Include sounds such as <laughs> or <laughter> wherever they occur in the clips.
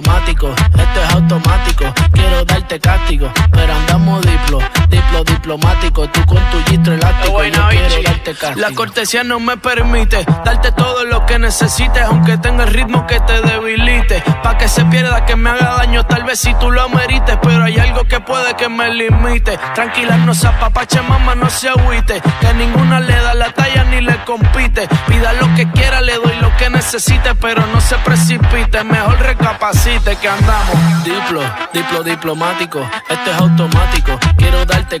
traumático, esto es automático. Quiero darte castigo, pero ando la cortesía no me permite darte todo lo que necesites, aunque tenga el ritmo que te debilite. Pa' que se pierda, que me haga daño, tal vez si tú lo merites. Pero hay algo que puede que me limite. Tranquila, no se apapache, mamá, no se agüite. Que ninguna le da la talla ni le compite. Pida lo que quiera, le doy lo que necesite, pero no se precipite. Mejor recapacite que andamos. Diplo, diplo diplomático, esto es automático. Quiero darte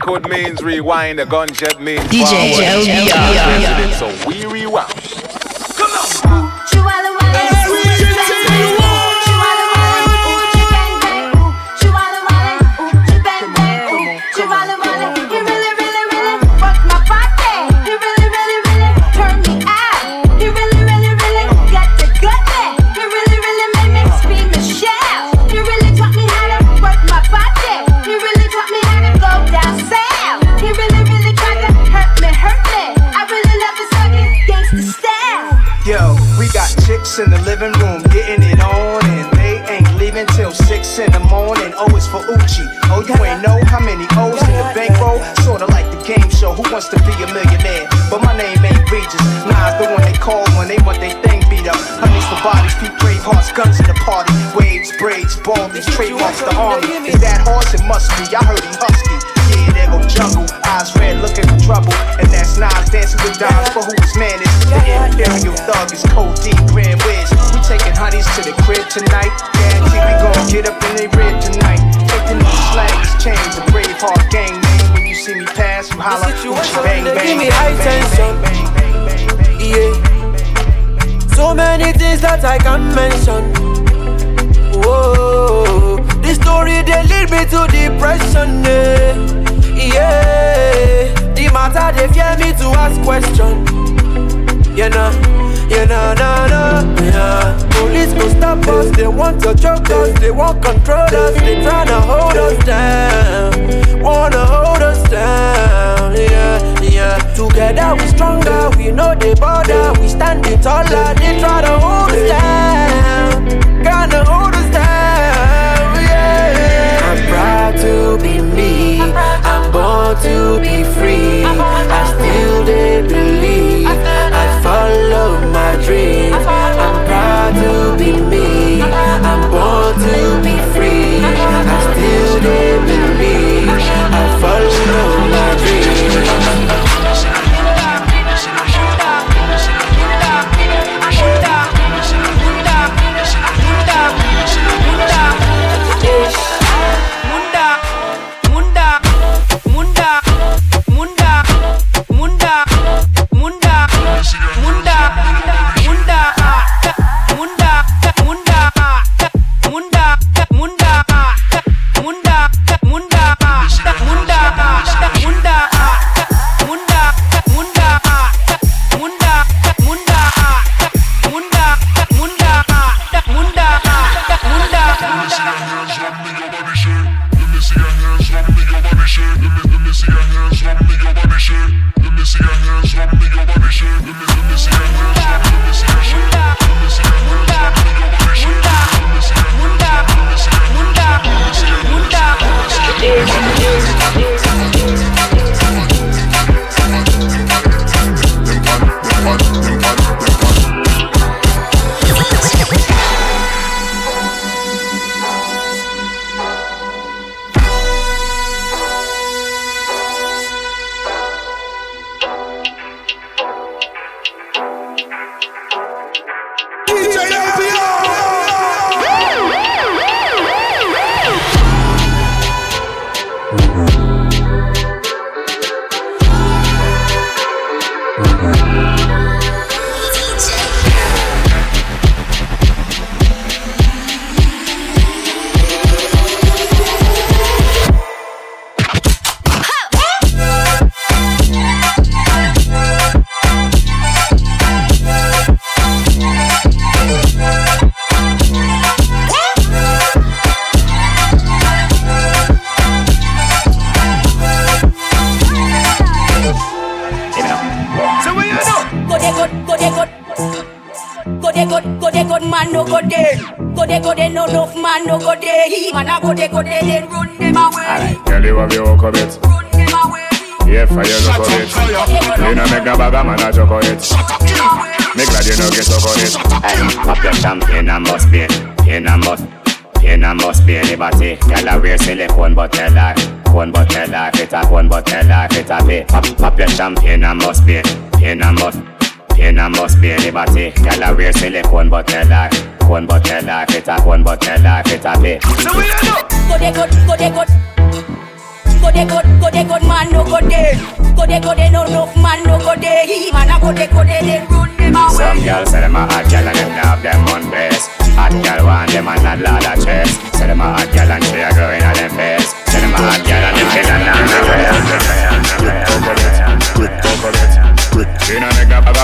Lakewood means rewind, the gunship means DJ forward. So we rewind. Wants to be a millionaire? But my name ain't Regis. Nah, the one they call when they want their thing beat up. Honeys for bodies, peep brave hearts, guns in the party. Waves, braids, baldies, trademarks the army. Is that horse? It must be. I heard he husky. Yeah, there go jungle. Eyes red, looking for trouble. And that's Nas dancing with dimes for who his man is. The imperial thug is Code Grand Wiz. We taking honeys to the crib tonight. Guarantee we gon' get up in they rib tonight. Taking these slangs, chains, brave you holla, Gucci bang bang. Give me high tension. Yeah. So many things that I can mention. Whoa. This story they lead me to depression. Yeah. yeah. The matter they fear me to ask question. You know, you know, no, no, yeah. Police go stop us, they want to choke us, they want control us, they tryna hold us down, wanna hold us down, yeah, yeah. Together we stronger, we know the border, we standing taller, they try to hold us down, gonna hold us down, yeah. I'm proud to be me, I'm born to be free, I still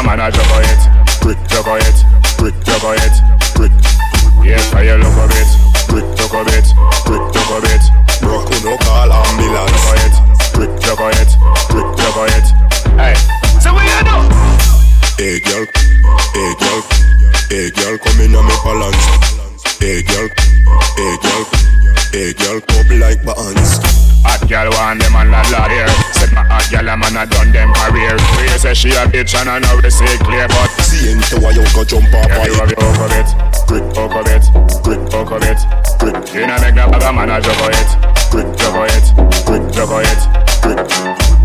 make a man a choke on it. Chocolate, quick chocolate, quick. Yeah, fire look it. Quick chocolate, quick chocolate. Hot girl a man a done them career. We say she a bitch and I know we say clear, but see into why you go jump off yeah, you have your hook of it, grip hook of it, grip hook of it, grip. You know make no bag a man a juggle it, grip juggle it, grip juggle it, grip.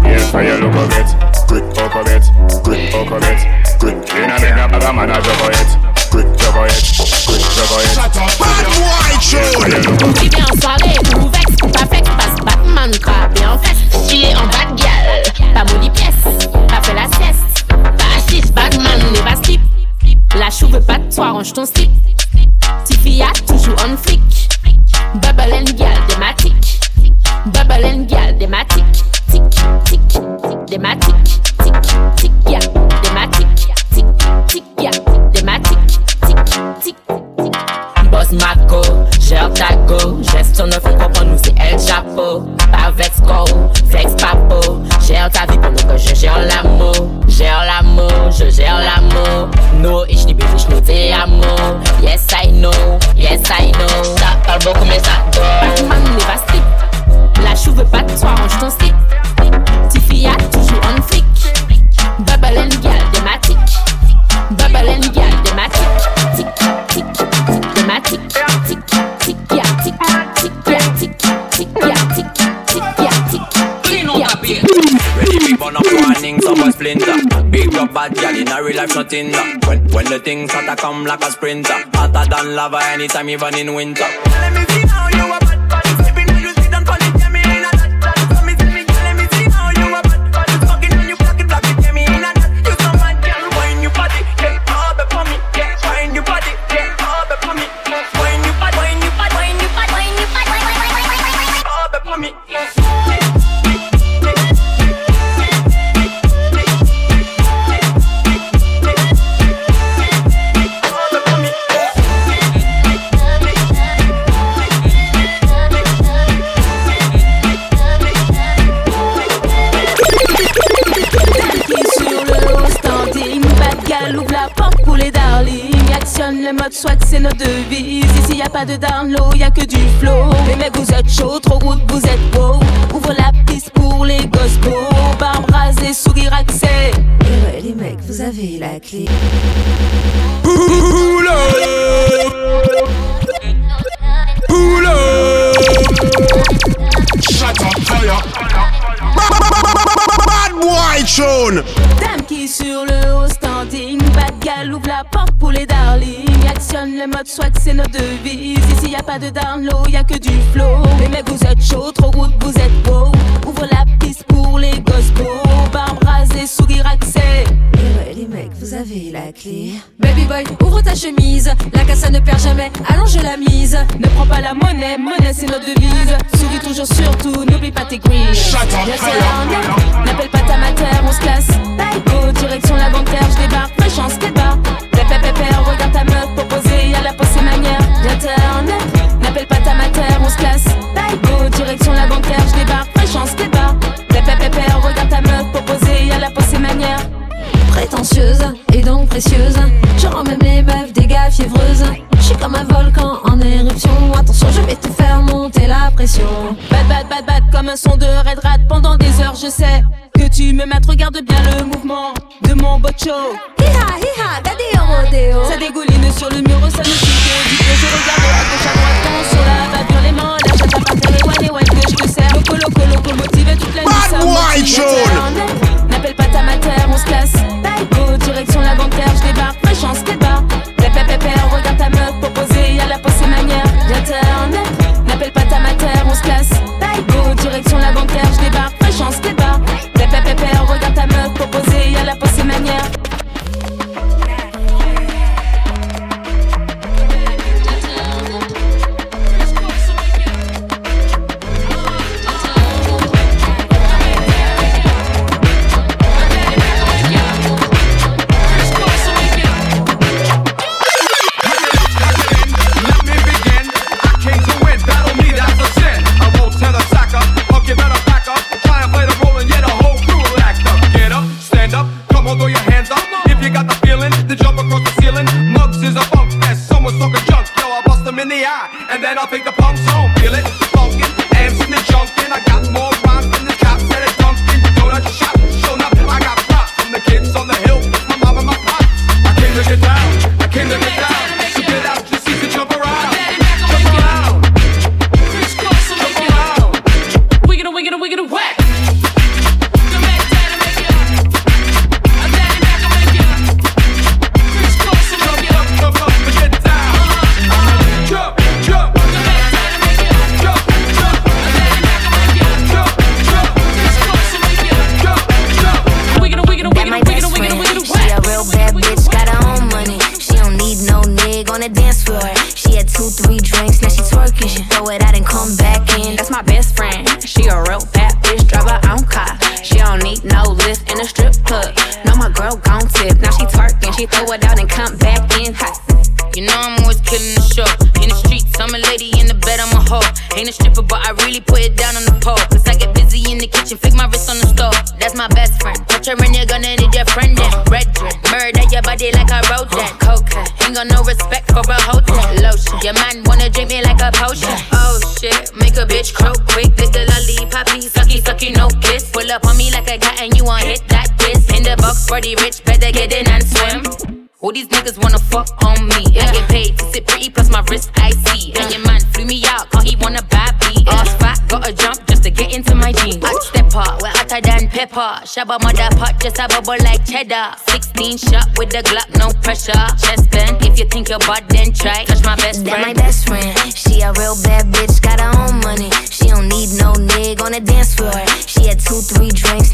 Yeah, for your look of it, grip hook of it, grip. Hook of it, grip. You know make no bag a man a juggle it, grip. Juggle it, grip juggle it. Shut up, bad boy, true. Qui vient en soirée, ou vexe, pas flex, passe Batman, crapé en fesse. Qui est en bad gal, pas molly pièce, pas fait la sieste. Pas assise, Batman, n'est pas slip. La chou veut pas de toi, range ton slip. Tiffy a toujours on flick. Bubble and gal, thématique. Bubble and gal, thématique. Tic, tic, thématique. Tic, tic, ya, thématique. Tic, tic, ya, Boss Marco, gère ta go. Gestion ne fait comprendre nous c'est El Chapeau. Pas Vexco, flex papo. Gère ta vie pendant que je gère l'amour. Gère l'amour, je gère l'amour. No, ich liebe dich, nur te amo. Yes, I know, yes, I know. Ça parle beaucoup, mais ça dort. Batman n'est pas slip. La chou veut pas de toi, range ton slip. Tiffy a toujours on flick. Bubble and thématique. Bubble Burn up warning, some boy splinter. Big up bad gal in a real life shot in When when the things start to come like a sprinter, hotter than lava anytime even in winter. Pas de down low, y a que du flow. Les mecs vous êtes chaud, trop route vous êtes beau. Ouvre la piste pour les gosses beaux. Barbe rasée, sourire accès. Et ouais les mecs vous avez la clé. Baby boy, ouvre ta chemise. La casse ne perd jamais, allonge la mise. Ne prends pas la monnaie, monnaie c'est notre devise. Souris toujours surtout, n'oublie pas tes grilles Shut up, on the dance floor. She had two, three drinks,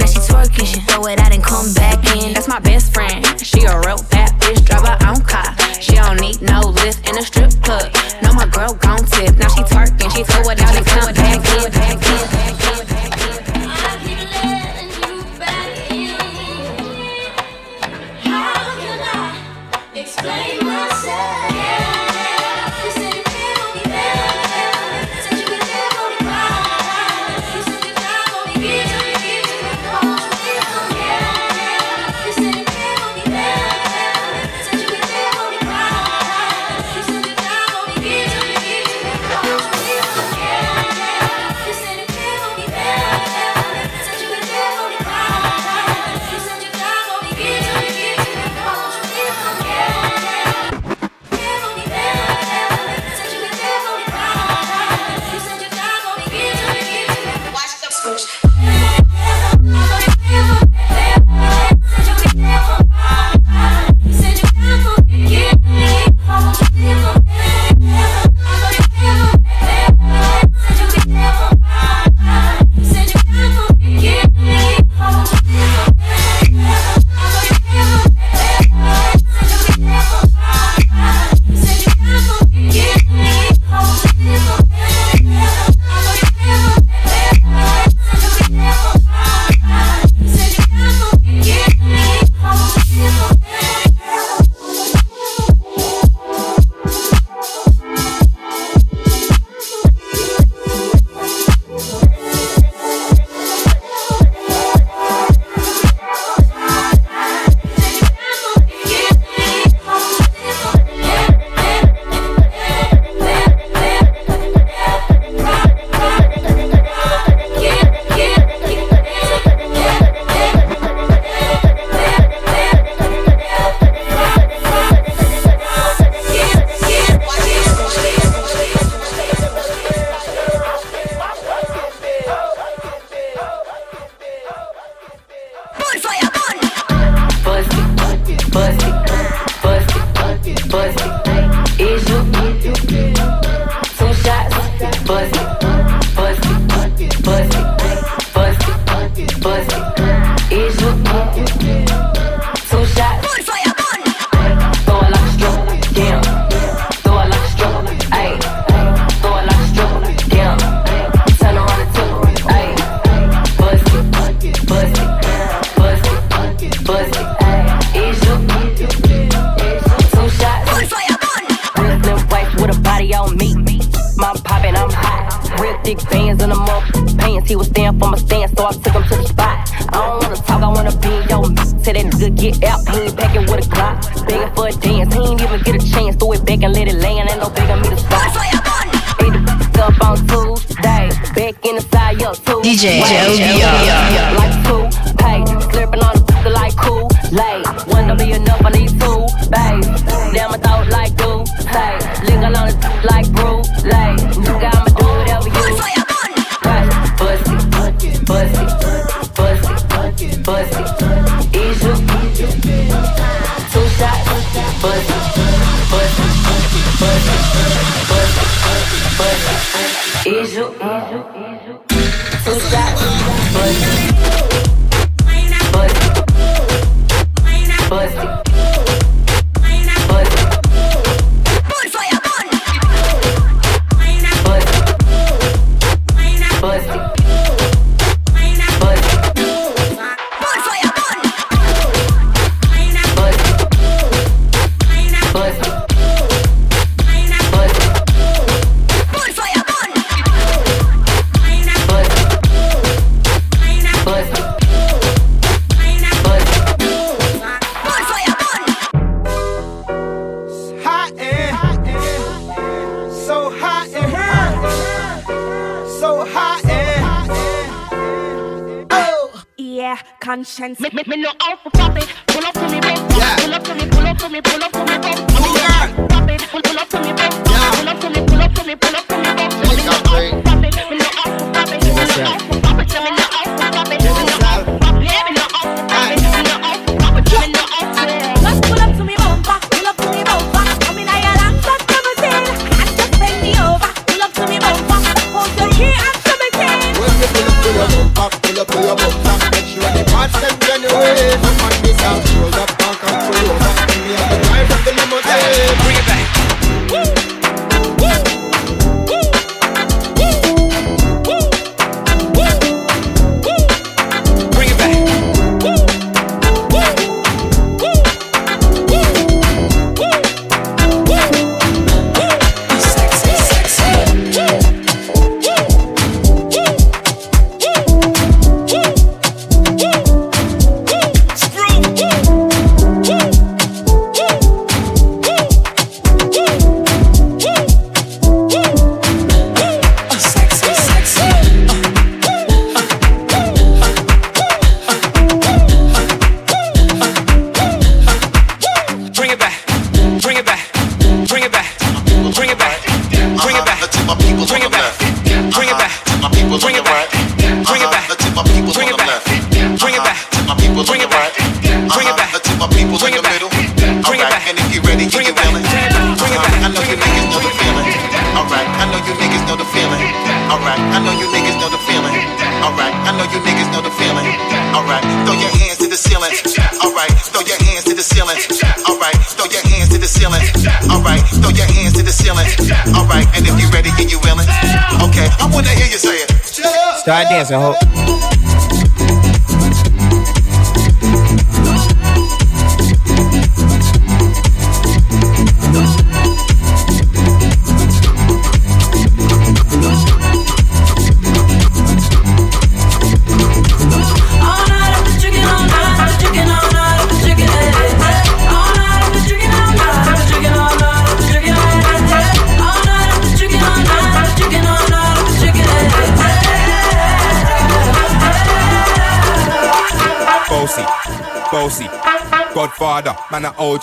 DJ Joe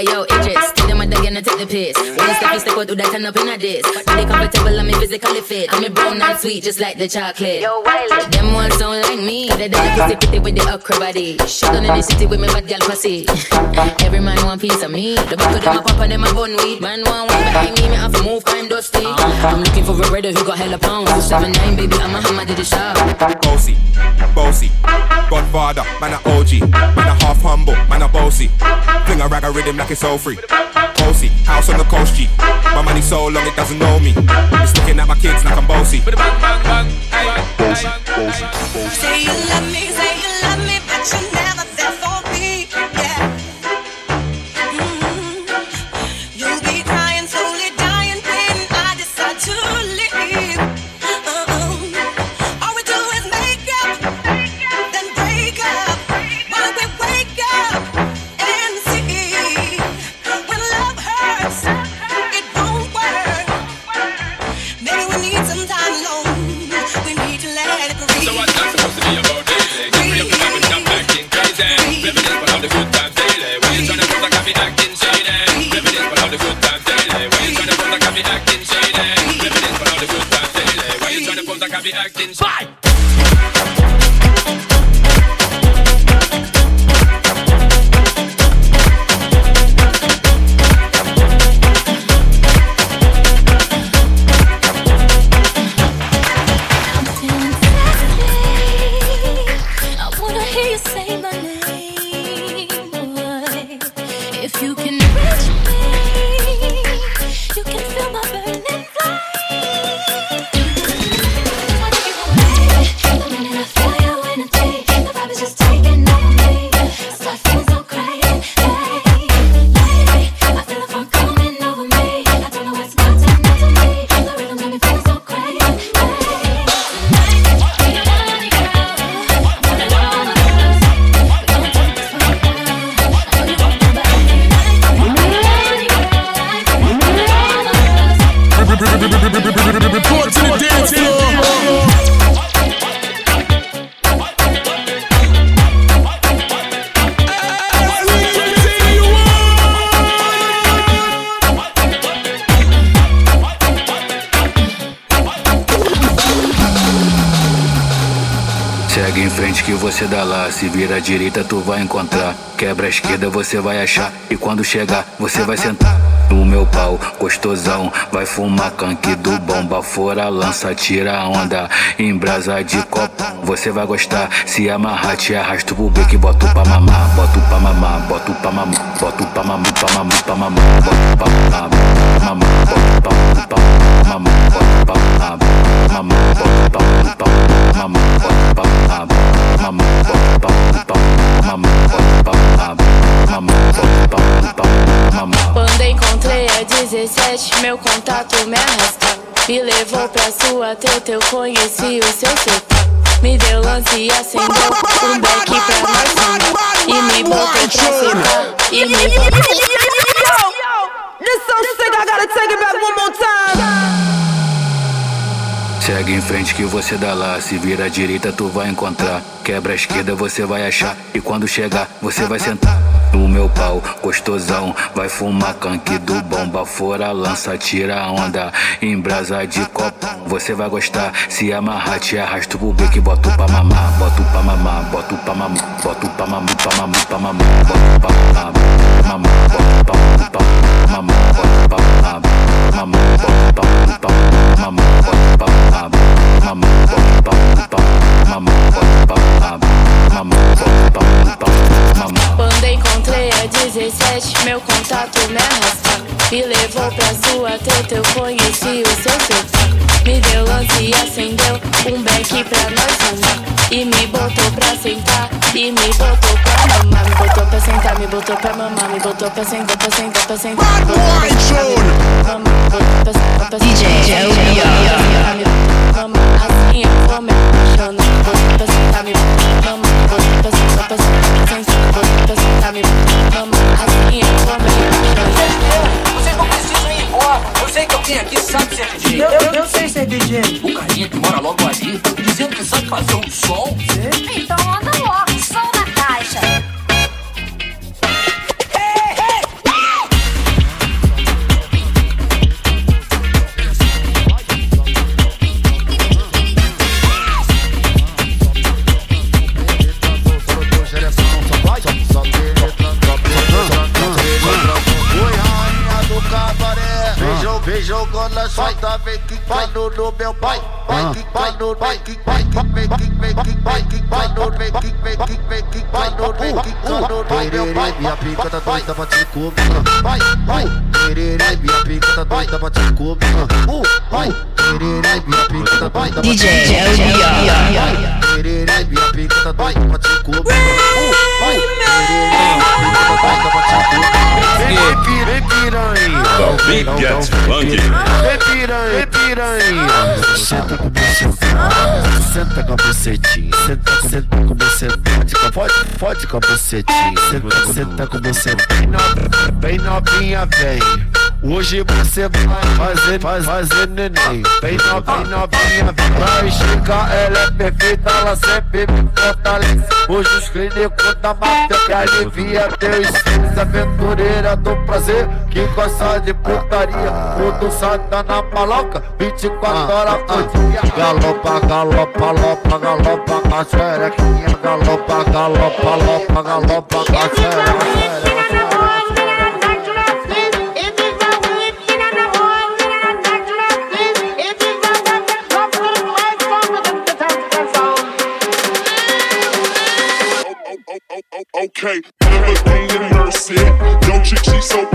Hey yo, HS, give them a day and I take the piss. When you step, you step out, do that turn up in a diss. Body comfortable, I'm physically fit. I'm brown and sweet, just like the chocolate. Yo, Wiley. Them ones don't like me. They don't pussy pretty with the okra body. Shut down in the city with me bad girl pussy. <laughs> Every man want piece of me. The back of them a pop them a bun weed. Man want weed behind me, me have to move I'm dusty. I'm looking for a redder who got hella pounds. Two seven nine, baby, I'm a hammer to the shop. Bossy, bossy, Godfather, man a OG, man a half humble, man a bossy. Fling a rag a rhythm like pocket so free. Bossy, house on the coast G. My money so long it doesn't know me. It's looking at my kids like I'm bossy. Bossy, bossy, bossy. Say you love me, say you love me, but you never. I be acting shady. Segue em frente que você dá lá. Se vira à direita, tu vai encontrar. Quebra a esquerda, você vai achar. E quando chegar, você vai sentar. No meu pau, gostosão. Vai fumar canque do bomba. Fora lança, tira onda. Em brasa de copo, você vai gostar. Se amarrar, te arrasto pro beco e boto pra mamar. Boto pra mamar, boto pra mamar. Boto pra mamar. Boto pra mamar, pra mamar, pra mamar. Boto pra mamar, pra pra pra pra. Quando encontrei a 17, meu contato me arrasta. Me levou pra sua teta, eu conheci o seu setor. Me deu lance e acendeu um beck pra nós. E me botou pra sentar. E me botou. This so sick, I gotta take it back one more time. Segue em frente que você dá lá. Se vira à direita, tu vai encontrar. Quebra a esquerda, você vai achar. E quando chegar, você vai sentar. No meu pau, gostosão. Vai fumar canque do bomba. Fora lança, tira onda. Em brasa de copo, você vai gostar. Se amarrar, te arrasto pro beco boto pra mamar. Boto pra mamar, boto pra mamar. Boto pra mamar, pra mamar, pra mamar. Boto pra mamar, mamar. Boto pra mamar, mamar. Boto pra mamar, mamar. Boto pra mamar, mamar. Boto pra mamar. Quando encontrei a 17, meu contato me arrasta. Me levou pra sua teta, eu conheci o seu setor. Me deu lance e acendeu um beck pra nós andar. E me botou pra sentar, e me botou mamar. Me botou pra sentar, me botou pra mamar. Me botou pra sentar, pra sentar, pra sentar. Sentar, pra sentar. DJ. Assim eu vou me apaixonar. Botou pra sentar, me mamar. Botou pra sentar, pra sentar, botou pra sentar, me mamar. Assim eu vou me apaixonar. Vocês não precisam ir embora. Eu sei que alguém aqui sabe ser DJ. Eu, eu, eu sei ser DJ. O carinha que mora logo ali, dizendo que sabe fazer um som. Vai, vai. Tererê, minha pica tá doida pra te comer. Uh, vai. Tererê, minha pica tá doida pra te DJ comer. Elvio. Tererê, minha pica tá doida pra te comer. Uh, vai. Tererê, minha pica tá doida pra te comer. Vem, vem, pi- vem piranha. The beat gets funky. Vem piranha, vem piranha. Senta com bucetinha, Senta com a bucetinha, senta senta com você, pode, pode com a bucetinha, senta, senta com você, bem novinha, vem. Hoje você vai fazer, faz, fazer neném. Bem novinha, novinha, vai chegar Ela é perfeita, ela sempre me fortalece. Hoje os clínicos da mata que alivia teus Aventureira do prazer que gosta de putaria. Tudo satanás. palanca, 24 horas por dia. Galopa, galopa, lopa, galopa. Galopa, galopa, lopa, galopa. Okay, mercy. Don't you so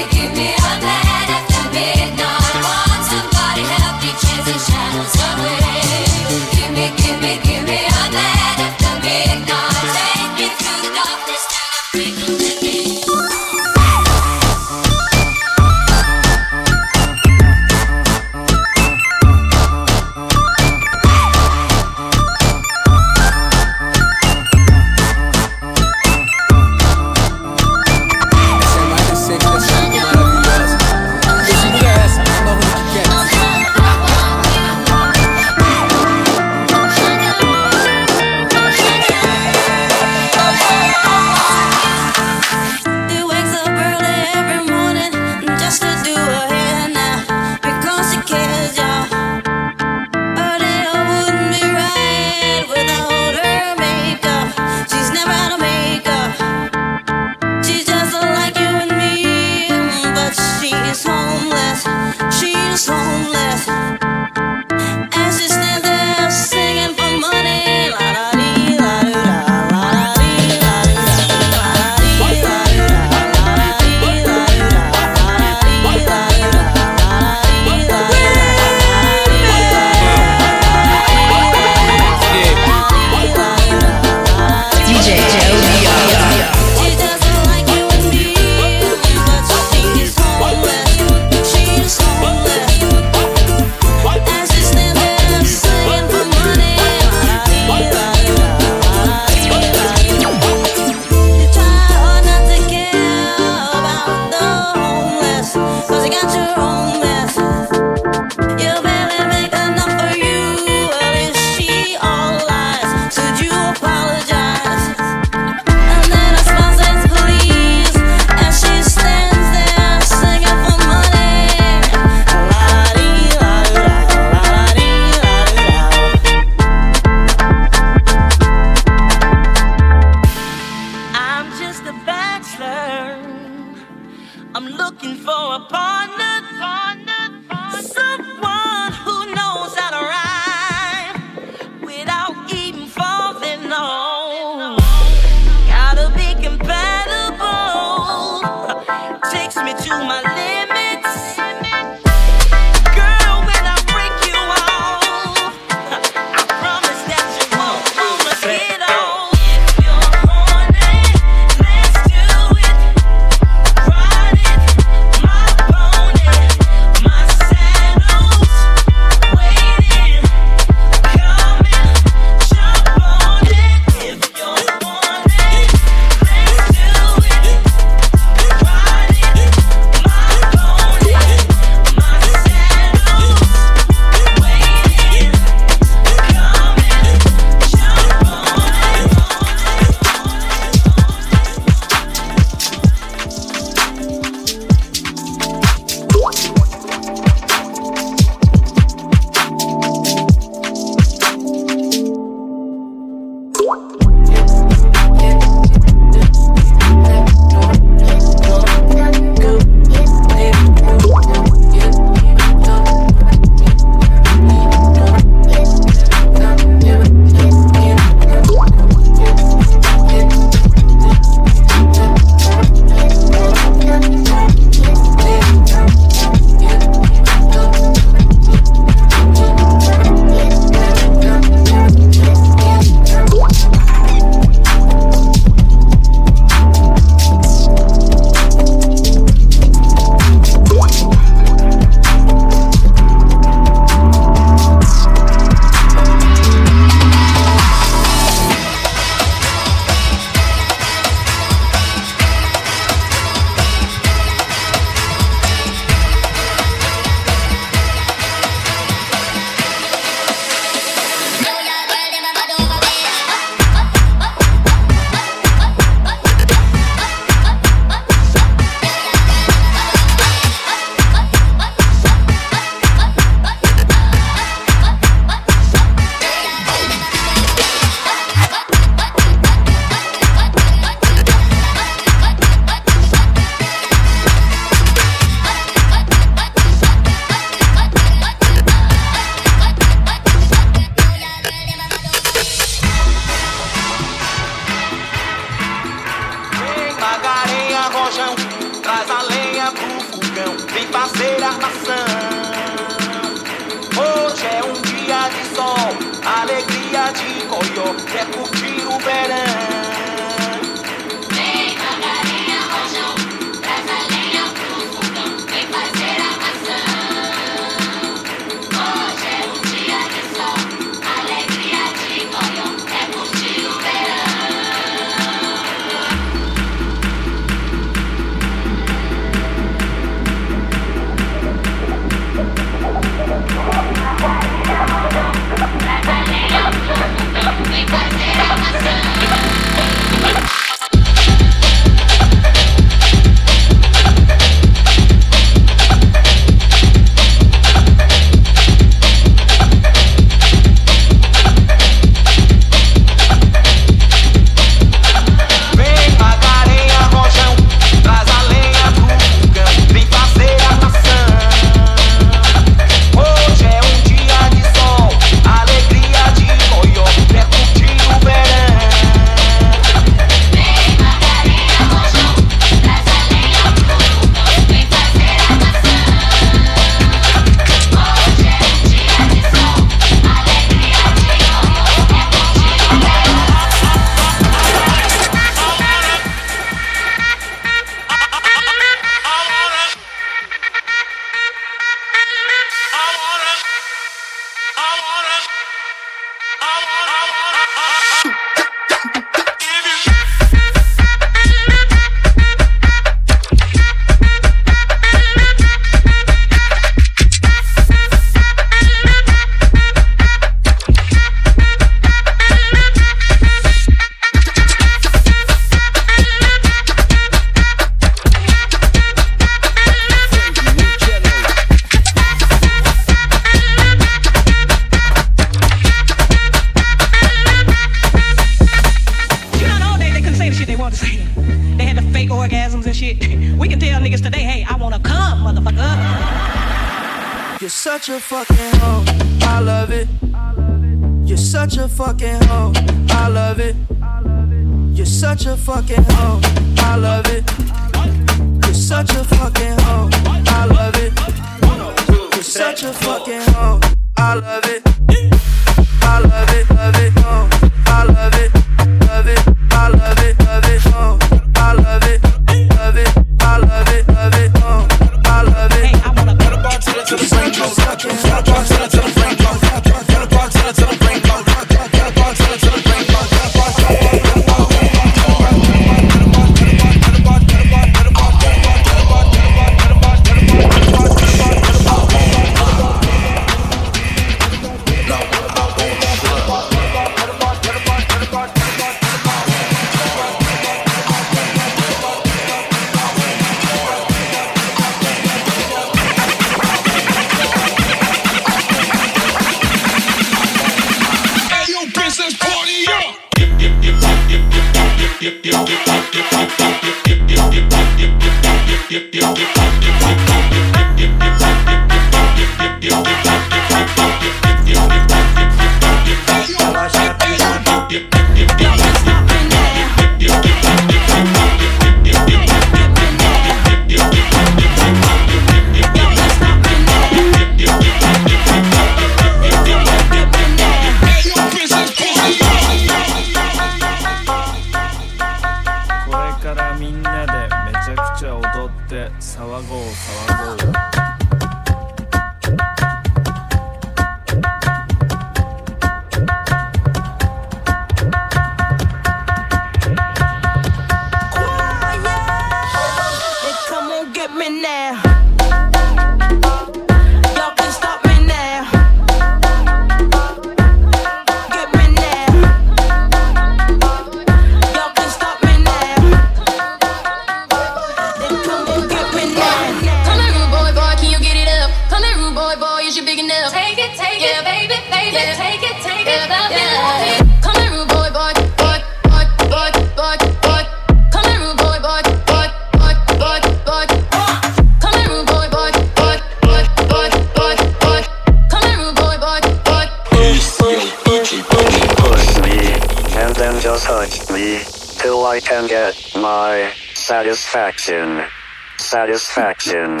satisfaction, satisfaction,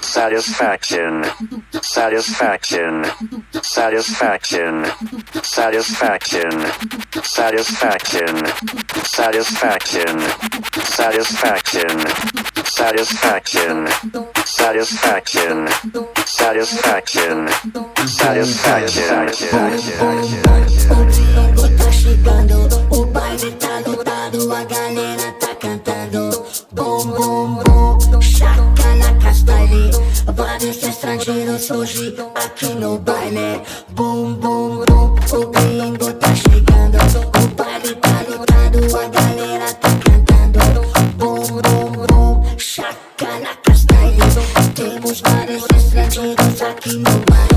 satisfaction, satisfaction, satisfaction, satisfaction, satisfaction, satisfaction, satisfaction, satisfaction, satisfaction, satisfaction, satisfaction. satisfaction o baile tá lotado, a galera. Vários estrangeiros surgem aqui no baile. Bum, bum, bum, o gringo tá chegando. O baile tá lotado, a galera tá cantando. Bum, bum, bum, na castanha. Temos vários estrangeiros aqui no baile.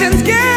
emotions get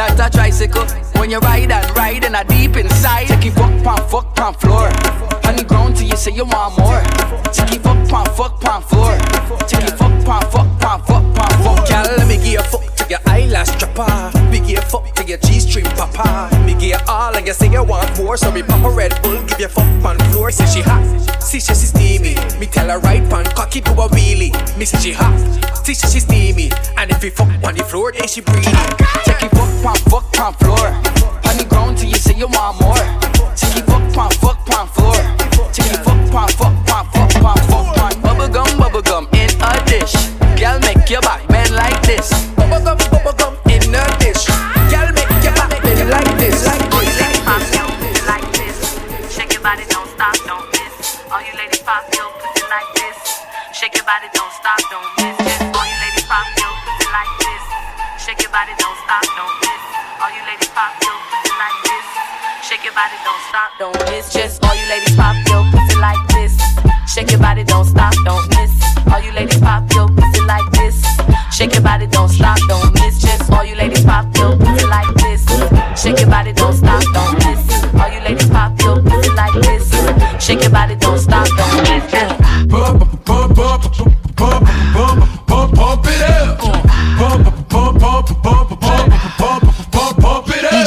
not a tricycle. When you ride and ride and I deep inside, take you fuck pan fuck pan floor. On the ground till you say you want more. Take you fuck pan fuck pan floor. Take you fuck pan fuck pan fuck pan fuck. Girl, let me give you fuck to your eyelash trapper. Me give you fuck to your G-string papa. Me give you all and you say you want more, so me pop a Red Bull, give you fuck pan floor. Say she hot, see she she steamy. Me tell her right pan cocky do a wheelie. Me say she hot, see she she steamy. And if we fuck on the floor, then she breathe fuck top floor.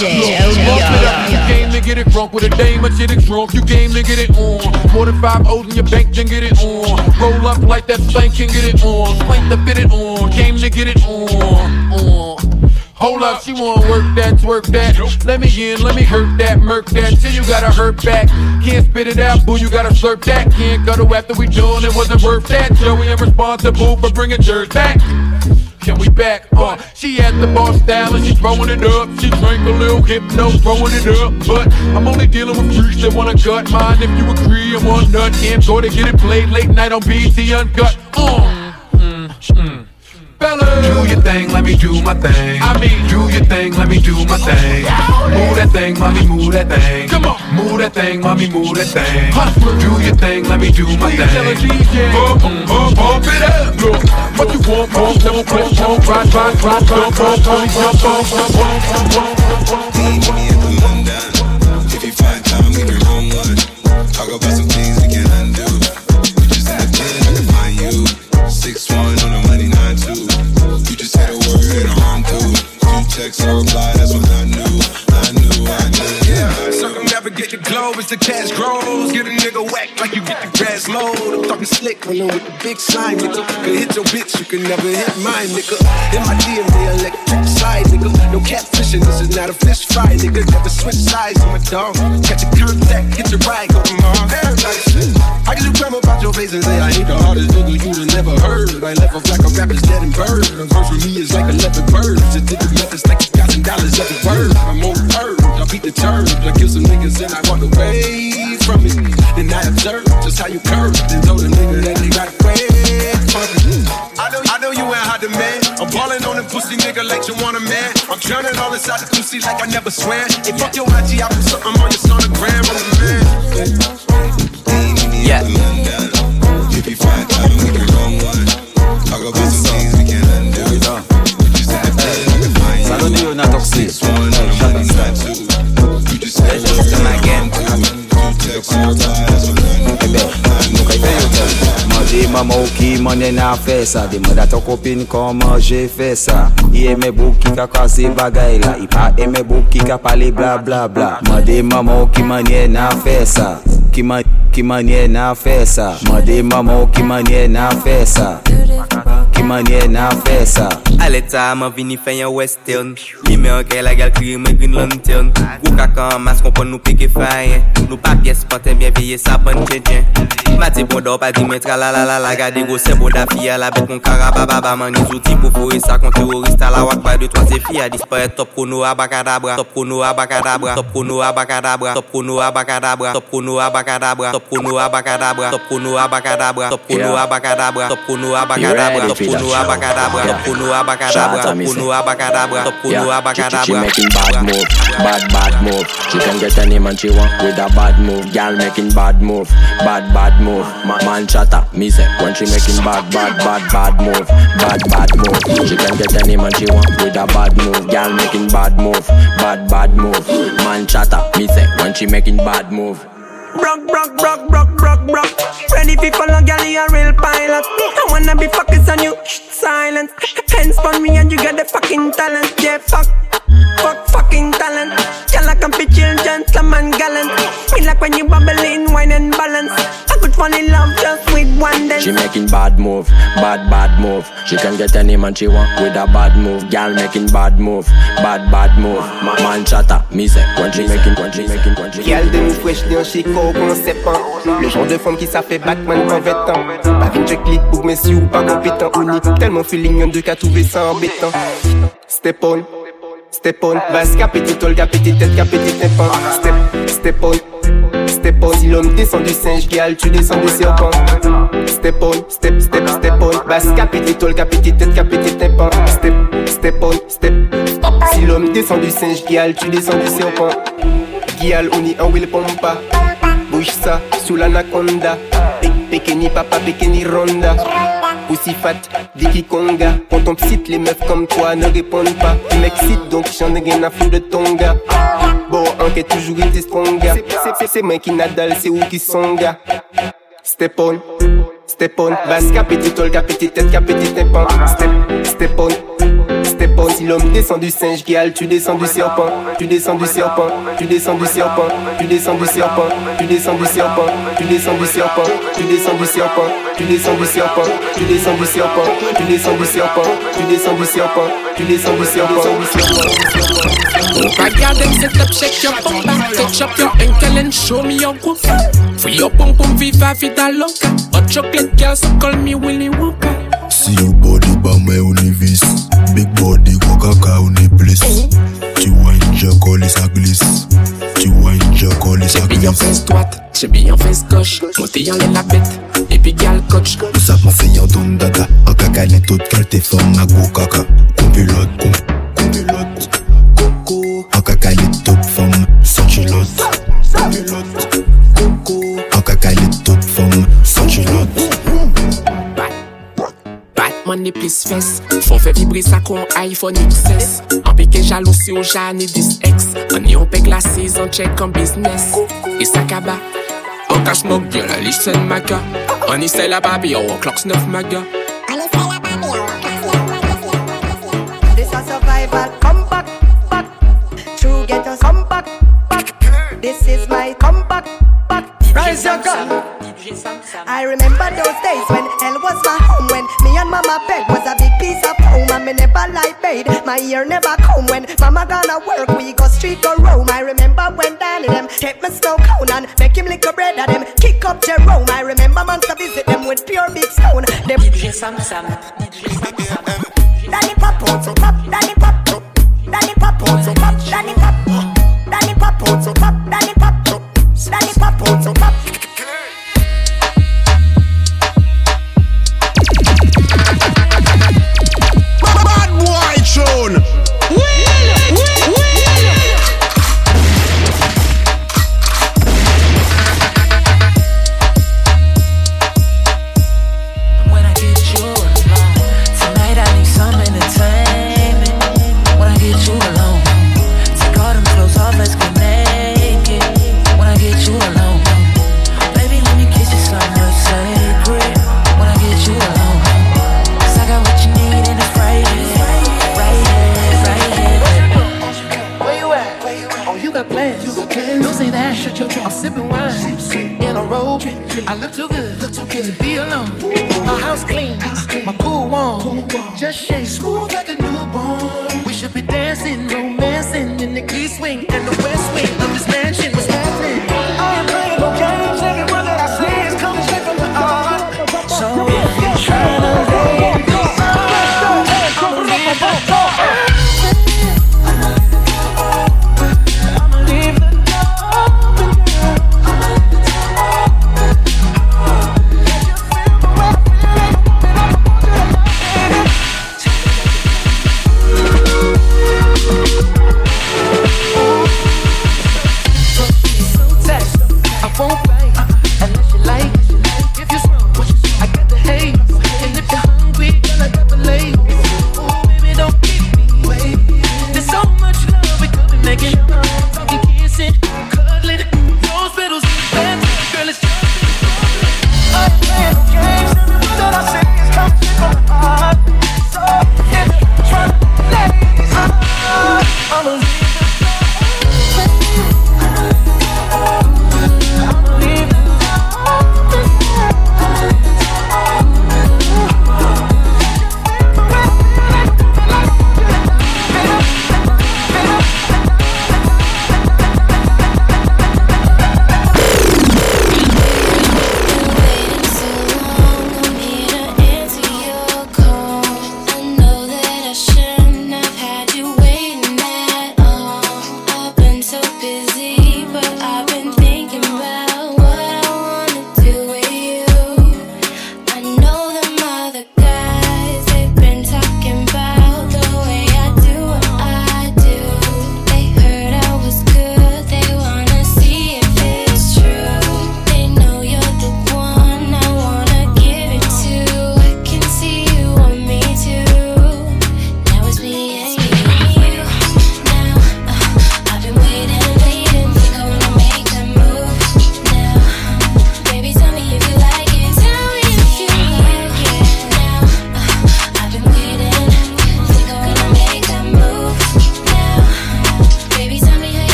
DJ it. You came to get it drunk with a dame, but shit is drunk. You came to get it on. More than five O's in your bank, then get it on. Roll up like that thing, can get it on. Swank to fit it on. Came to get it on. On. Hold up, she wanna work that, twerk that. Let me in, let me hurt that, murk that. Till you gotta hurt back. Can't spit it out, boo, you gotta slurp that. Can't cuddle after we done, it wasn't worth that. Joey, I'm responsible for bringing jerks back. Can we back? Uh, she at the bar style and she throwing it up. She drank a little hypno, throwing it up. But I'm only dealing with freaks that wanna cut mine. If you agree, I'm one nut. Go to get it played late night on BT Uncut. Uh, mm, mm. Fellas. Do your thing, let me do my thing. I mean, do your thing, let me do my thing. Move that thing, mommy, move that thing. Come on, move that thing, mommy, move that thing. Do your thing, let me do my thing. Pump, pump, pump it up. Look, what you want, pump, pump, pump, pump, ride, ride, ride, pump, pump, pump, pump, pump, pump, pump, pump, pump, pump. If you find time, we can roll one. Talk about some so glad the as the cash grows. Get a nigga whack like you get the grass mowed. I'm talking slick, rolling with the big slime, nigga. Can hit your bitch, you can never hit mine, nigga. In my DNA, electric slide, nigga. No catfishing, this is not a fish fry, nigga. Never switch sides on my dog. Catch a contact, hit your ride, go to Mars. I can do crime about your face and say I ain't the hardest nigga you never heard. I left off like a rapper's dead and bird. A verse for me is like 11 birds. Just did the methods like a thousand dollars every word. I'm on earth, I beat the terms. I kill some niggas and I away from it. Then I observe just how you curve. Then told a nigga that they got from it. I know, I know you ain't hot demand. I'm ballin' on them pussy nigga like you want a man. I'm drowning all inside the pussy like I never swam. Hey, fuck your IG, I put something on your sonogram. I'm the man. Yeah. If you find time, we can roll one. Talk about some things we can undo. You just in the pen, I can find you. Saloni yo na toxic. Six one on the money eu Manje mama ou ki manye nan fe sa De mwen datan kopin kon manje fe sa I eme bou ki ka kaze bagay la. I pa eme bou ki ka pale bla bla bla. Manje mama ou ki manye nan fe sa Ki manye nan fe sa Manje mama ou ki manye nan fe manye nan fe sa. Ale ta man vini fè yon western. Li me an gel la gal kri me green lantern. Gou kaka an mas kompon nou peke fayen. Nou pa pyes panten bien veye sa pan tjedjen Mati boda ou pa di men tra la la la la. Gade go se boda fiya la bet kon kara ba ba ba. Man ni zouti pou fore sa kon terorista la wak pa de twa se fiya dispare top kono abakadabra Top kono abakadabra Top kono abakadabra Top kono abakadabra Top kono abakadabra Top kono abakadabra Top kono abakadabra Top kono abakadabra Top kono abakadabra Top kono abakadabra Top kono abakadabra Top kono abakadabra Top kono Yeah, she, she abakadabra making bad move, bad bad move. She can get any man she want with a bad move. Girl making bad move, bad bad move. Man, man chatter, me say when she making bad bad bad bad move, bad bad move. She can get any man she want with a bad move. Girl making bad move, bad bad move. Man chatter, me say when she making bad move. Brock, brock, brock, brock, brock, brock. Ready for follow gal, you a real pilot. I wanna be focused on you, silent. Hands on me and you got the fucking talent. Yeah, fuck, fuck, fucking talent. Gal, I can be chill, gentleman, gallant. Me like when you bubbling, wine and balance. I could fall in love just with one dance. She making bad move, bad bad move. She can get any man she want with a bad move. Girl making bad move, bad bad move. Ma- Man chatter, me say when she making, when she making, when she Gal de making. nous fresh d'un chico qu'on sait pas Le genre de femme qui ça fait Batman en 20 ans Pas une check click pour messi ou pas compétent Ou ni tellement feeling en deux qu'à trouver ça embêtant Step on, step on Basse cap petit tol cap petit tête cap petit tympan Step, step on, step on. Si l'homme descend du singe gal tu descends du serpent Step on, step, step, step on. Basse cap petit tol cap petit tête cap petit Step, step on, step. Si l'homme descend du singe gal tu descends du serpent Gial on y en will pompa Bouge ça sous l'anaconda. Pe- Pekeni papa pekeni ronda Pussy fat, Vicky Conga Quand on cite les meufs comme toi ne répondent pas. Tu m'excites donc j'en ai rien à foutre de ton gars. Bon enquête toujours été stronga C'est- moi qui nadal c'est où qui sont gars? Step on, step on Basse cap petit tol cap petit tête cap petit tympan. Step, step on Step on Si l'homme descend du singe Gial tu descends du serpent Tu descends du serpent Tu descends du serpent Tu descends du serpent Tu descends du serpent Tu descends du serpent Tu descends du serpent Tu descends du serpent Tu descends du serpent Tu descends du serpent Tu descends du serpent Tu descends du serpent them set up, shake your bum back, touch up your ankle and show me your work. Free your viva vida loca. Hot chocolate girl, so call me Willy Wonka. See your body by my univis Big body, go caca on est blessé. Tu vois une jacole et ça glisse. Tu vois une jacole et ça glisse. J'ai bien face droite, j'ai bien face gauche. En la bête, et puis gal coach. Tout ça m'en fait en don dada. En caca, les taux de qualité forme à go caca. Compulote, compulote. Coco. En caca, les top forme sans culotte. Compulote. man ne plis fes sa kon iPhone XS An peke jalousi ou jane 10X An e yon pek la sezon check an business. E sa kaba An ka smok gyal maga An e se la babi ou maga An la babi This a survival comeback back. This is my comeback Rise your gun. I remember those days when hell was my home When me and mama bed was a big piece of home And me never lie paid, my ear never come When mama gonna work, we go street go roam. I remember when Danny them take me snow cone And make him lick a bread at them, kick up Jerome. I remember months to visit them with pure big stone. Them Danny pop out so pop, Danny pop. Danny pop out so pop, Danny pop. Danny pop out so pop put some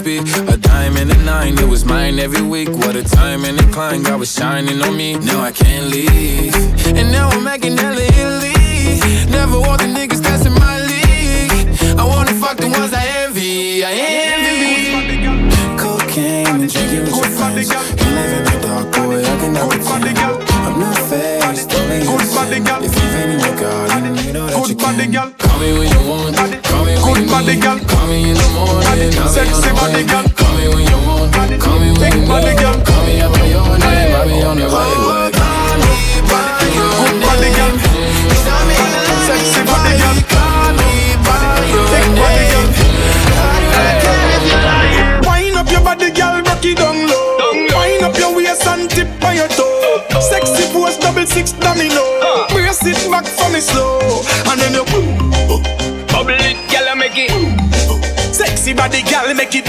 that A diamond and a nine, it was mine every week. What a time and a climb, God was shining on me. Now I can't leave. And now I'm making hella Italy. Never want the niggas in my league. I wanna fuck the ones I envy. I envy. Cocaine and drinking with your friends. You live in the dark, boy, I cannot pretend. I'm not faced, only innocent. If you've in your garden, you know that you can. Me when you want, call me when you need. Call me in the morning, I'll be on the way. Call me when you want, call me when you need. Call me by your name, I'll be on the way. Like, call me by your name. Show me body, girl. Call me by your name. Wind up your body, girl, rock it down low. Wind up your waist and tip on your toe. Sexy pose, double six domino. Brace it back for me slow, and then you boom, boom. bubble it, girl, make it. Sexy body, girl, make it.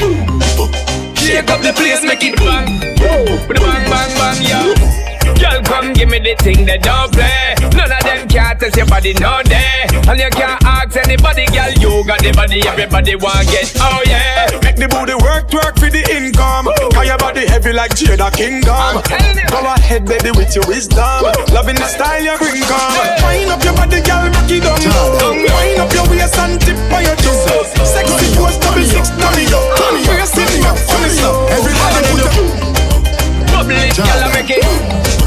Shake up the place, make it bang. Bang, bang, bang, yeah. Girl, come give me the thing that don't play. None of them can't test your body no day. And you can't ask anybody, girl. You got the body, everybody want get. Oh yeah. Make the booty work, work for the income. Cause your body heavy like Jada Kingdom. Go ahead, baby, with your wisdom. Loving the style you bring, come. Wind up your body, girl, rock it down. Wind up your waist and tip on your toe. Sexy pose, double six, domino. Brace it back for me slow. Everybody put your Bubble it, girl, make it.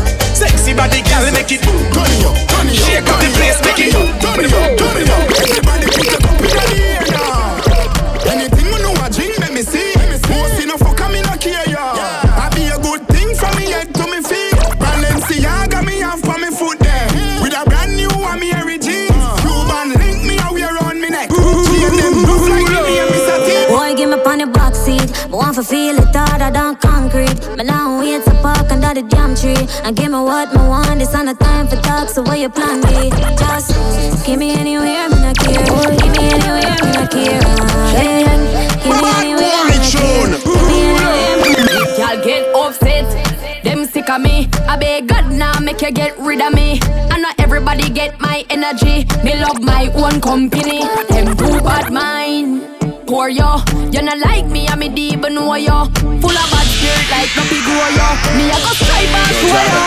Sexy body, girl, make it. turn it up, turn it up. Shake up the place, make it. up, turn me up, Everybody put your cup in the air now. Anything we know a drink, let me see. Most enough for coming up here, yeah. I be a good thing from me head to me feet. Balenciaga me have for me foot there. With a brand new one, me every jeans. Uh-huh. Cuban link me a wear on me neck. Chain them look like me and Mr. T. Boy, give me on the box seat. But want to feel it harder than concrete. But now wait to park under the jam tree. And give me what me want. It's on the time for talk. So what you plan be? Just give me anywhere, me not care. Give me anywhere, me not care. Give me anywhere, me not care. Give me anywhere, me not care. Y'all get upset. Them sick of me. I beg God now make you get rid of me. And not everybody get my energy. Me love my own company. Them too bad mind. Poor yo, you not like me, I'm a deep know yo. Full of bad spirit like no big grow. Me I go strive and show yo.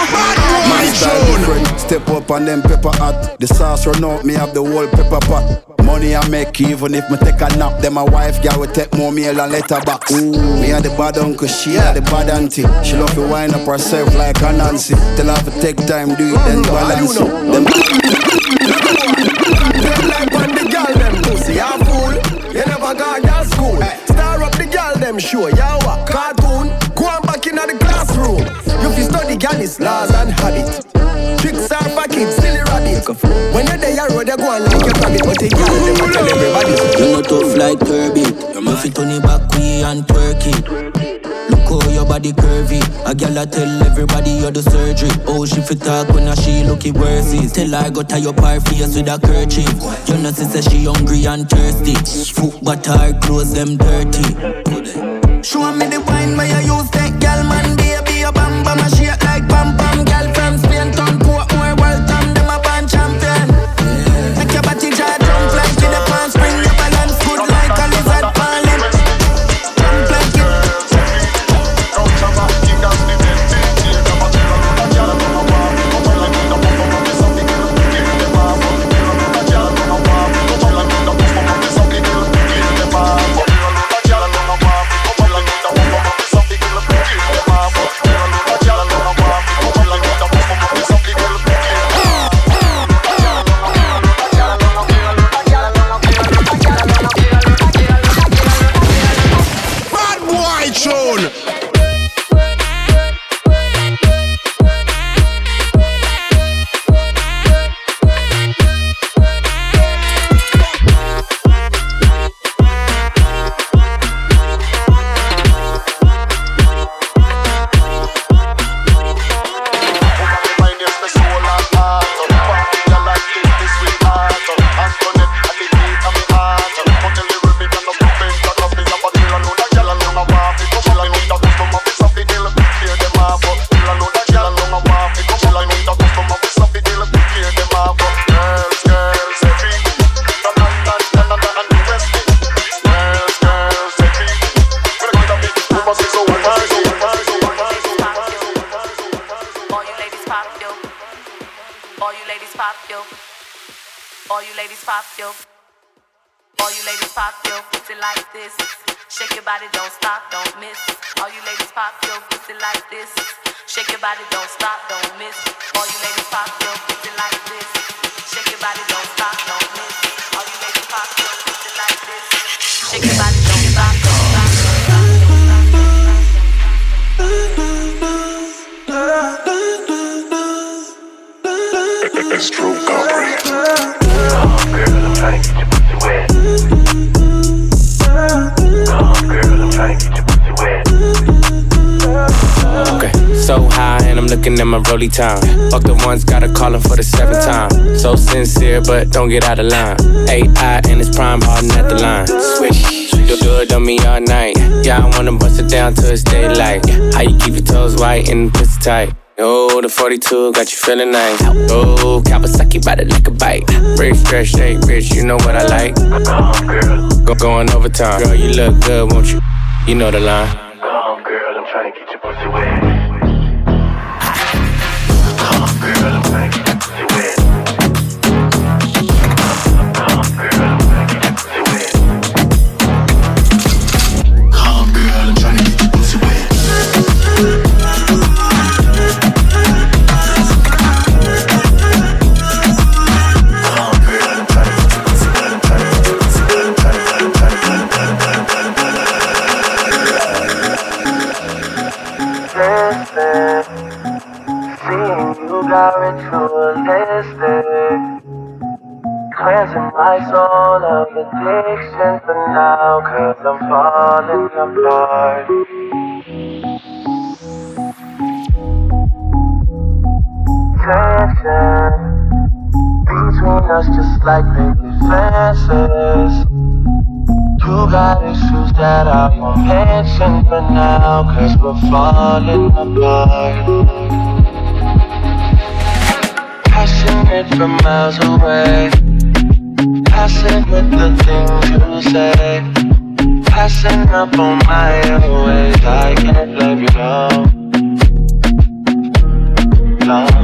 My style step up on them pepper hot. The sauce run out, me have the whole pepper pot. Money I make even if me take a nap. Then my wife girl will take more meal and letter box. Me had the bad uncle, she had the bad auntie. She love to wind up herself like a Nancy. Tell her to take time, do it then balance it. Them like on the girl them pussy, you fool. You never gone to school. Star up the girl them show, you girl is laws and habit. Tricks are for kids, silly rabbit. When you're there, you road, you go on like your rabbit, but the girl them a tell everybody. You know tough like Kirby. You fit turn it back way and twerk it. Look how your body curvy. A gal a tell everybody you do surgery. Oh, she fit talk when a she looky worse it. Tell her go tie up her face with a kerchief. You know she say she hungry and thirsty. Foot but her clothes them dirty. Show me the wine where you my rolly time. Fuck the ones, gotta call him for the seventh time. So sincere, but don't get out of line. AI and it's prime, hardin' at the line. Swish. Do, do it on me all night. Yeah, I wanna bust it down till it's daylight. How you keep your toes white and pussy tight? Oh, the 42 got you feeling nice. Oh, Kawasaki ride it like a bike. Rich, fresh, shake, rich, you know what I like. Go, Go going overtime. Girl, you look good, won't you? You know the line. Come girl, I'm trying to get your pussy wet. like patient for now, cause I'm falling apart. Tension between us just like picket fences. You got issues that I won't mention for now, cause we're falling apart. Passionate from miles away. Passing with the things you say. Passing up on my ways I can't love you, no No.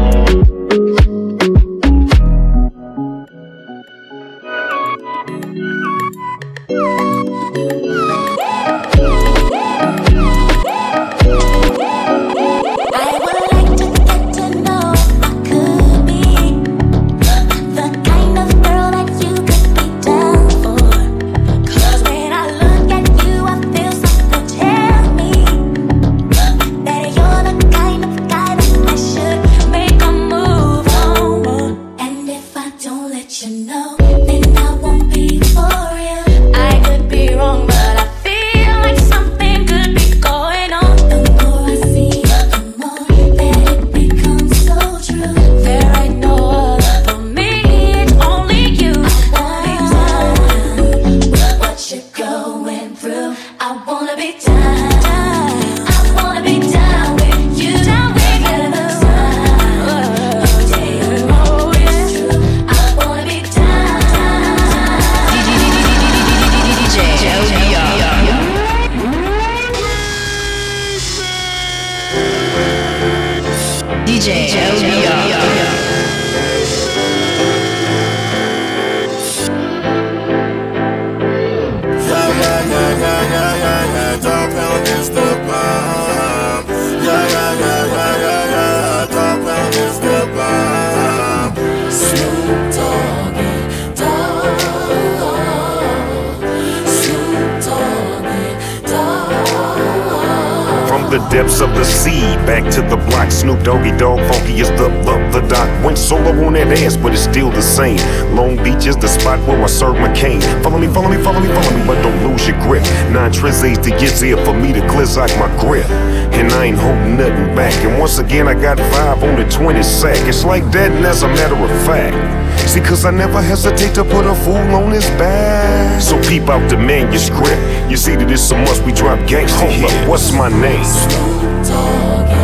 I never hesitate to put a fool on his back. So keep out the manuscript. You see that it's a must we drop gangsta up. What's my name?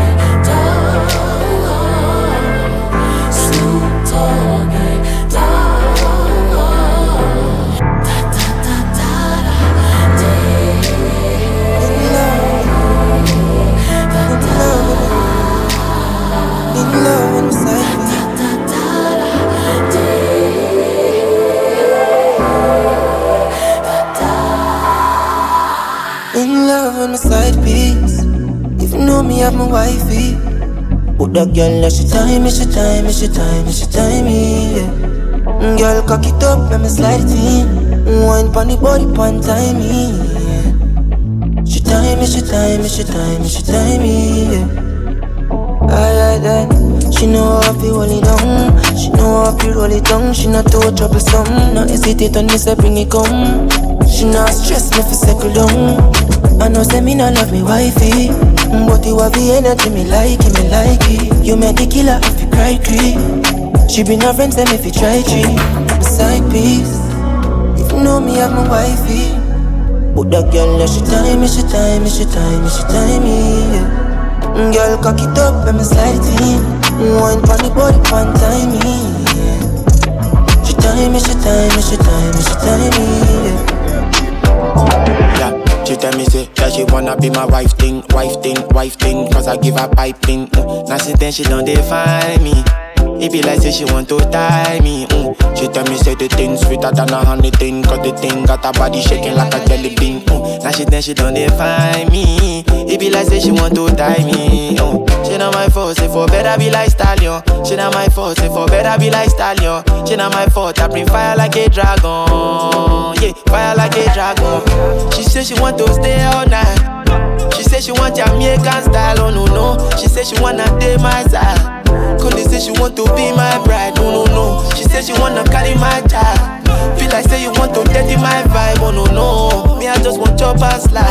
That girl, that she time, she time, she time, she time, yeah. Girl, cock it up, let me slide it in. Wine pon the body, pon time, yeah. She time, she time, she time, she time, yeah. Aye, aye, aye. She know how to hold it down. She know how to roll it down. She not too troublesome. No hesitate on me, say bring it come. She not stress me for settle down. Oh. I know say me not love me wifey, but you have the energy me like it, me like it. You made the killer if you cry tree. She been a friend say me fi try tree. Side piece. If you know me have my wifey, but that girl that she time me, she time me, she time me, she time me. Yeah. Girl, cock it up, let me slide it in. Pon the body, one time me. Yeah. She time me, she time me, she time me, she time me. Yeah. She tell me say that she wanna be my wife thing, wife thing, wife thing. Cause I give her piping. Mm. Now since then she don't define me. It be like say she want to tie me. Mm. She tell me say the thing sweeter than a honey thing. Cause the thing got her body shaking like a jelly bean. Mm. Now she then she don't define me. It be like say she want to tie me. Mm. She not my fault, say for better be like stallion. She not my fault, say for better be like stallion. She not my fault, I bring fire like a dragon. Yeah, fire like a dragon. She say she want to stay all night. She say she want Jamaican style, oh no no. She say she wanna date my side. Cause they say she want to be my bride, no no no. She say she wanna carry my child. Feel like say you want to dirty my vibe, oh no no. Me I just want your past life.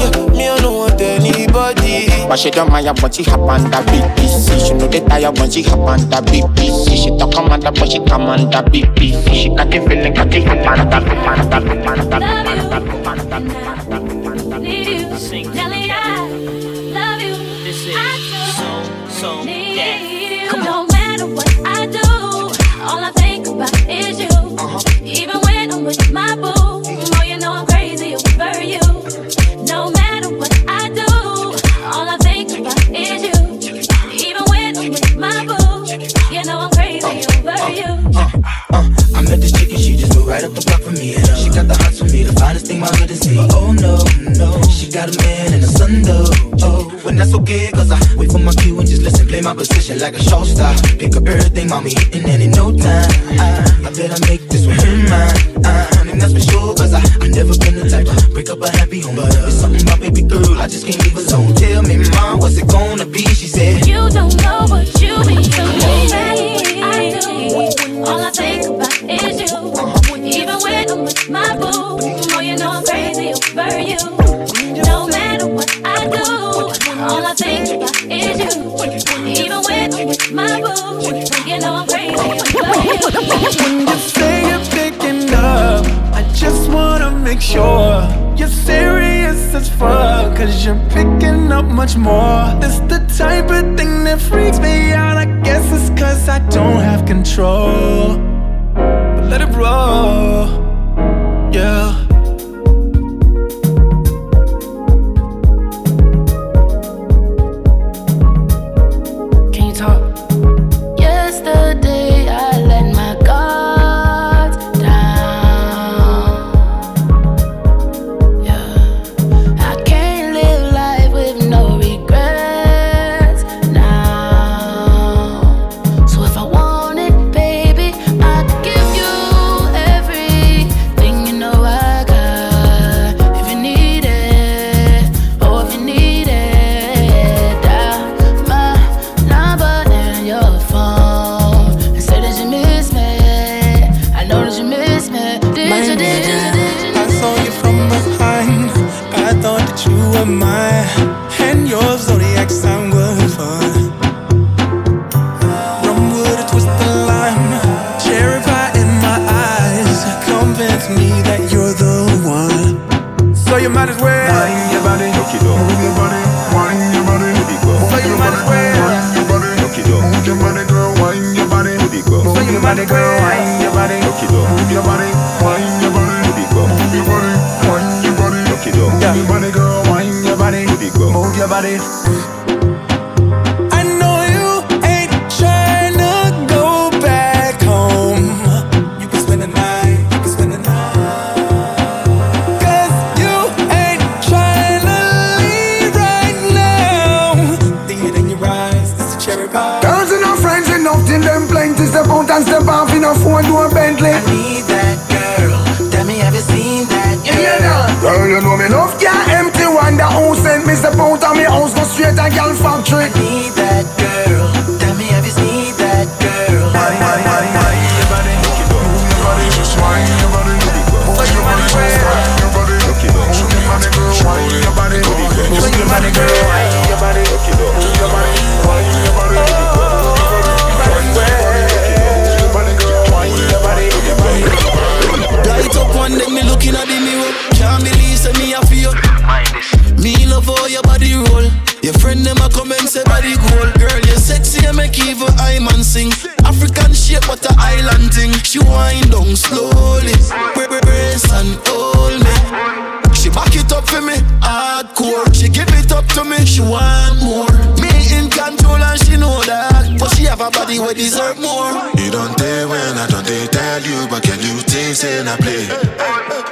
Yeah, me I don't want anybody. But she don't mind when she hop on the BBC. She know the tire when she hop on the BBC. She talk commander but she come on the BBC. She got the feeling, got the hop on the, hop like a show star. Pick up everything, mommy hitting in no time. I, I bet I make this one mine. And that's for sure, cause I, I never been the type to break up a happy home. But uh, it's something about baby girl, I just can't leave alone. Tell me, mom, what's it gonna be? She said, You don't know what you mean to me. I do. All I think about is you. Even when I'm with my boo, oh, you know I'm crazy over you. No matter what I do, all I think about is you. Even when I'm with my boo, you know I'm crazy over you. Sure you're serious as fuck. Cause you're picking up much more. It's the type of thing that freaks me out. I guess it's cause I don't have control. But let it roll, yeah. Girls enough, friends enough, till them plenty. Step out and step off enough, one do a Bentley. I need that girl. Tell me, have you seen that girl? Yeah, yeah, Girl, you know me enough, yeah, empty. Wonder who sent me. Step out of me house, go straight a girl factory. I need that girl. slowly. Brace and hold me. She back it up for me, hardcore. She give it up to me, she want more. Me in control and she know that. But she have a body where deserve more. You don't dare when I don't they tell you, but can you taste and I play?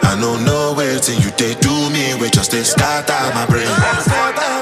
I don't know where till you they do me, we just they start out my brain.